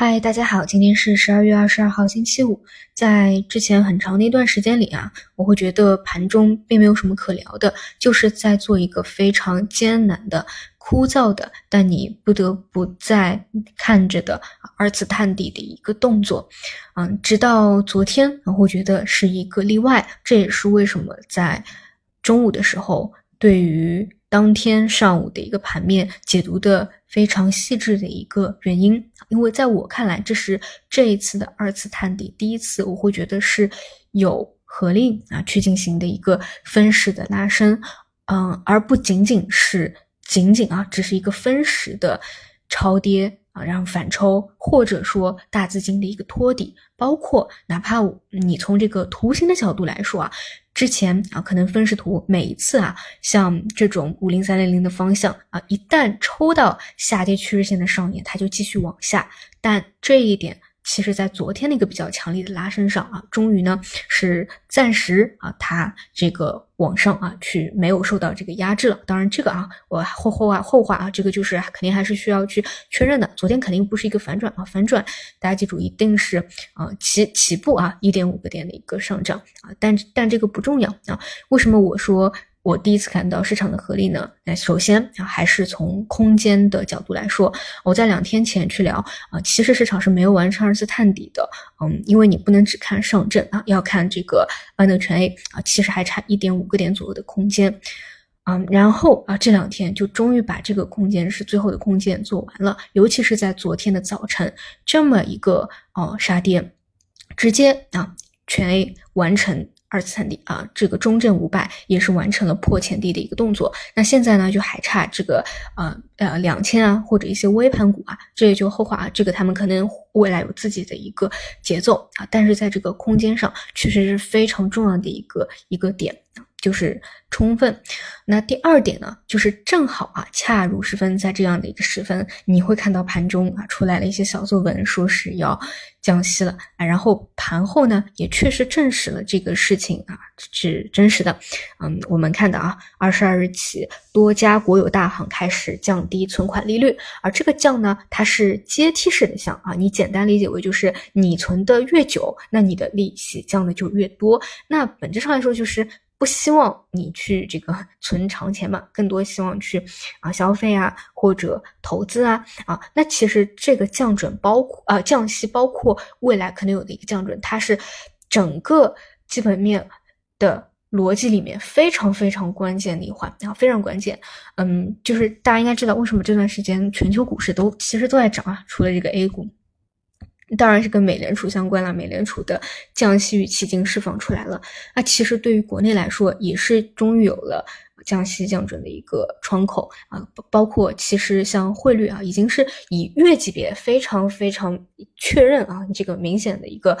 嗨，大家好，今天是十二月二十二号，星期五。在之前很长的一段时间里啊，我会觉得盘中并没有什么可聊的，就是在做一个非常艰难的、枯燥的，但你不得不在看着的二次探底的一个动作。嗯，直到昨天，我会觉得是一个例外。这也是为什么在中午的时候，对于当天上午的一个盘面解读的。非常细致的一个原因，因为在我看来，这是这一次的二次探底，第一次我会觉得是有合力啊去进行的一个分时的拉升，嗯，而不仅仅是仅仅啊只是一个分时的超跌啊，然后反抽，或者说大资金的一个托底，包括哪怕你从这个图形的角度来说啊。之前啊，可能分时图每一次啊，像这种五零三零零的方向啊，一旦抽到下跌趋势线的上沿，它就继续往下。但这一点。其实，在昨天那个比较强力的拉升上啊，终于呢是暂时啊，它这个往上啊去没有受到这个压制了。当然，这个啊，我后后话后话啊，这个就是肯定还是需要去确认的。昨天肯定不是一个反转啊，反转大家记住，一定是啊起起步啊一点五个点的一个上涨啊，但但这个不重要啊。为什么我说？我第一次看到市场的合力呢，那首先啊，还是从空间的角度来说，我在两天前去聊啊，其实市场是没有完成二次探底的，嗯，因为你不能只看上证啊，要看这个万德全 A 啊，其实还差一点五个点左右的空间，嗯，然后啊，这两天就终于把这个空间是最后的空间做完了，尤其是在昨天的早晨这么一个哦杀跌，直接啊全 A 完成。二次探底啊，这个中证五百也是完成了破前低的一个动作。那现在呢，就还差这个呃呃两千啊，或者一些微盘股啊，这也就后话啊。这个他们可能未来有自己的一个节奏啊，但是在这个空间上，确实是非常重要的一个一个点。就是充分，那第二点呢，就是正好啊，恰如时分，在这样的一个时分，你会看到盘中啊出来了一些小作文，说是要降息了啊，然后盘后呢也确实证实了这个事情啊是真实的。嗯，我们看到啊，二十二日起，多家国有大行开始降低存款利率，而这个降呢，它是阶梯式的降啊，你简单理解为就是你存的越久，那你的利息降的就越多。那本质上来说就是。不希望你去这个 存长钱嘛，更多希望去啊消费啊或者投资啊啊，那其实这个降准包括啊降息，包括未来可能有的一个降准，它是整个基本面的逻辑里面非常非常关键的一环啊，非常关键。嗯，就是大家应该知道为什么这段时间全球股市都其实都在涨啊，除了这个 A 股。当然是跟美联储相关了，美联储的降息预期已经释放出来了。那其实对于国内来说，也是终于有了降息降准的一个窗口啊。包括其实像汇率啊，已经是以月级别非常非常确认啊，这个明显的一个，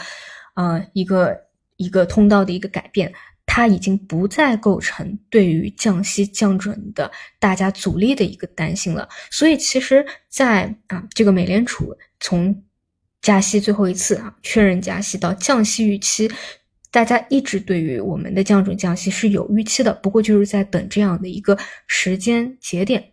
呃，一个一个通道的一个改变，它已经不再构成对于降息降准的大家阻力的一个担心了。所以其实，在啊这个美联储从加息最后一次啊，确认加息到降息预期，大家一直对于我们的降准降息是有预期的，不过就是在等这样的一个时间节点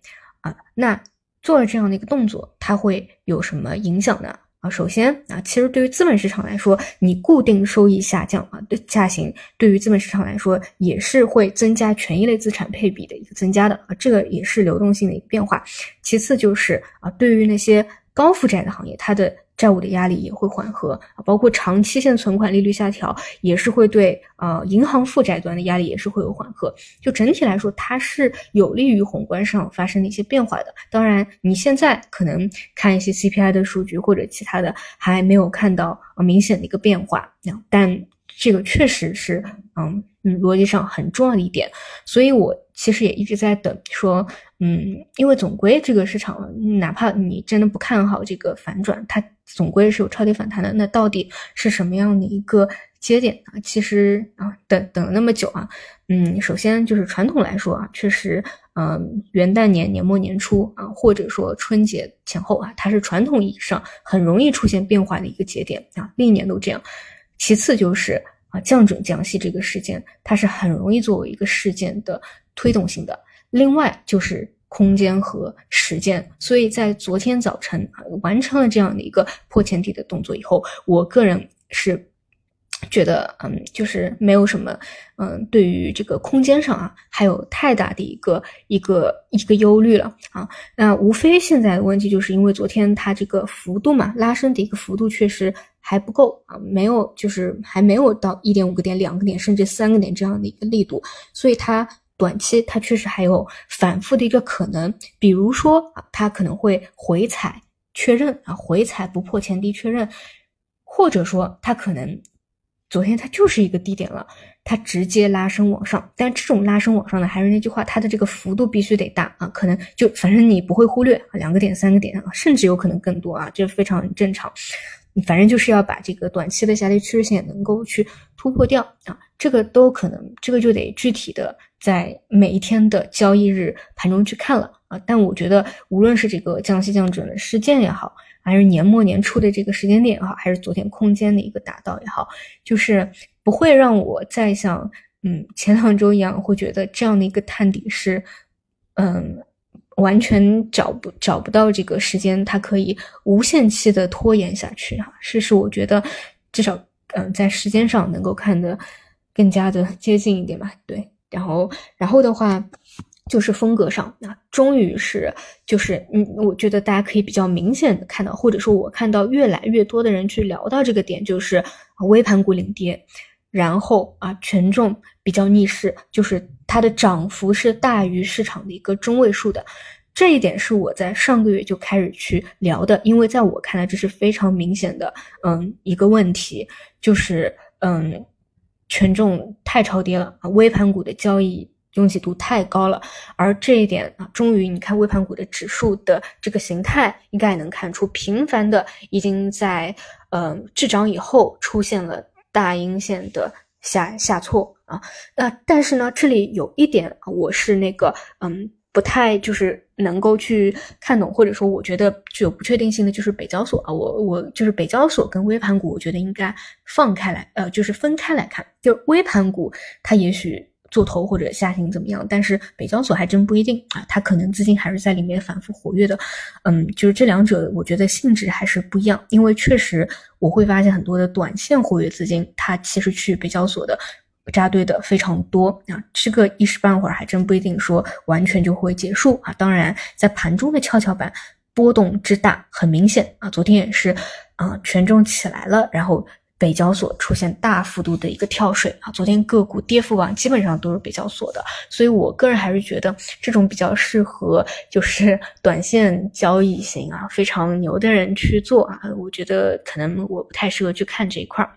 啊。那做了这样的一个动作，它会有什么影响呢？啊，首先啊，其实对于资本市场来说，你固定收益下降啊，对下行，对于资本市场来说也是会增加权益类资产配比的一个增加的啊，这个也是流动性的一个变化。其次就是啊，对于那些高负债的行业，它的债务的压力也会缓和，包括长期限存款利率下调，也是会对呃银行负债端的压力也是会有缓和。就整体来说，它是有利于宏观上发生的一些变化的。当然，你现在可能看一些 CPI 的数据或者其他的，还没有看到呃明显的一个变化，但这个确实是嗯嗯逻辑上很重要的一点。所以我其实也一直在等说。嗯，因为总归这个市场，哪怕你真的不看好这个反转，它总归是有超跌反弹的。那到底是什么样的一个节点呢？其实啊，等等了那么久啊，嗯，首先就是传统来说啊，确实，嗯，元旦年年末年初啊，或者说春节前后啊，它是传统意义上很容易出现变化的一个节点啊，历年都这样。其次就是啊，降准降息这个事件，它是很容易作为一个事件的推动性的。另外就是空间和时间，所以在昨天早晨完成了这样的一个破前底的动作以后，我个人是觉得，嗯，就是没有什么，嗯，对于这个空间上啊，还有太大的一个一个一个忧虑了啊。那无非现在的问题就是因为昨天它这个幅度嘛，拉升的一个幅度确实还不够啊，没有就是还没有到一点五个点、两个点甚至三个点这样的一个力度，所以它。短期它确实还有反复的一个可能，比如说啊，它可能会回踩确认啊，回踩不破前低确认，或者说它可能昨天它就是一个低点了，它直接拉升往上。但这种拉升往上呢，还是那句话，它的这个幅度必须得大啊，可能就反正你不会忽略两个点、三个点啊，甚至有可能更多啊，这非常正常。你反正就是要把这个短期的下跌趋势线能够去突破掉啊，这个都可能，这个就得具体的在每一天的交易日盘中去看了啊。但我觉得，无论是这个降息降准的事件也好，还是年末年初的这个时间点也好，还是昨天空间的一个达到也好，就是不会让我再像嗯前两周一样，会觉得这样的一个探底是嗯。完全找不找不到这个时间，它可以无限期的拖延下去哈。是是，我觉得至少嗯，在时间上能够看得更加的接近一点吧。对，然后然后的话就是风格上，那终于是就是嗯，我觉得大家可以比较明显的看到，或者说我看到越来越多的人去聊到这个点，就是微盘股领跌。然后啊，权重比较逆势，就是它的涨幅是大于市场的一个中位数的，这一点是我在上个月就开始去聊的，因为在我看来这是非常明显的，嗯，一个问题就是嗯，权重太超跌了啊，微盘股的交易拥挤度太高了，而这一点啊，终于你看微盘股的指数的这个形态，应该也能看出，频繁的已经在嗯滞涨以后出现了。大阴线的下下挫啊，那但是呢，这里有一点我是那个嗯不太就是能够去看懂，或者说我觉得具有不确定性的，就是北交所啊，我我就是北交所跟微盘股，我觉得应该放开来，呃，就是分开来看，就微盘股它也许。做头或者下行怎么样？但是北交所还真不一定啊，它可能资金还是在里面反复活跃的。嗯，就是这两者，我觉得性质还是不一样。因为确实我会发现很多的短线活跃资金，它其实去北交所的扎堆的非常多啊。这个一时半会儿还真不一定说完全就会结束啊。当然，在盘中的跷跷板波动之大很明显啊。昨天也是啊，权重起来了，然后。北交所出现大幅度的一个跳水啊，昨天个股跌幅榜基本上都是北交所的，所以我个人还是觉得这种比较适合就是 短线交易型啊，非常牛的人去做啊，我觉得可能我不太适合去看这一块儿。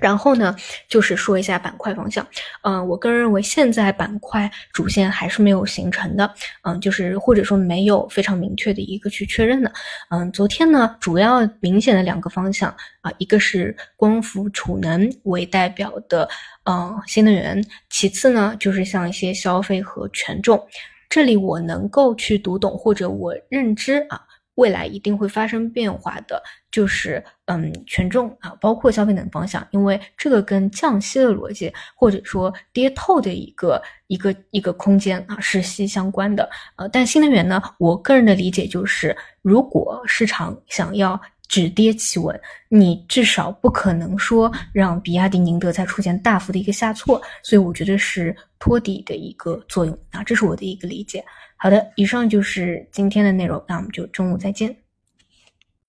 然后呢，就是说一下板块方向。嗯，我个人认为现在板块主线还是没有形成的。嗯，就是或者说没有非常明确的一个去确认的。嗯，昨天呢，主要明显的两个方向啊，一个是光伏储能为代表的，嗯，新能源；其次呢，就是像一些消费和权重。这里我能够去读懂或者我认知啊。未来一定会发生变化的，就是嗯，权重啊，包括消费等方向，因为这个跟降息的逻辑，或者说跌透的一个一个一个空间啊，是息息相关的。呃，但新能源呢，我个人的理解就是，如果市场想要止跌企稳，你至少不可能说让比亚迪、宁德再出现大幅的一个下挫，所以我觉得是托底的一个作用啊，这是我的一个理解。好的，以上就是今天的内容，那我们就中午再见。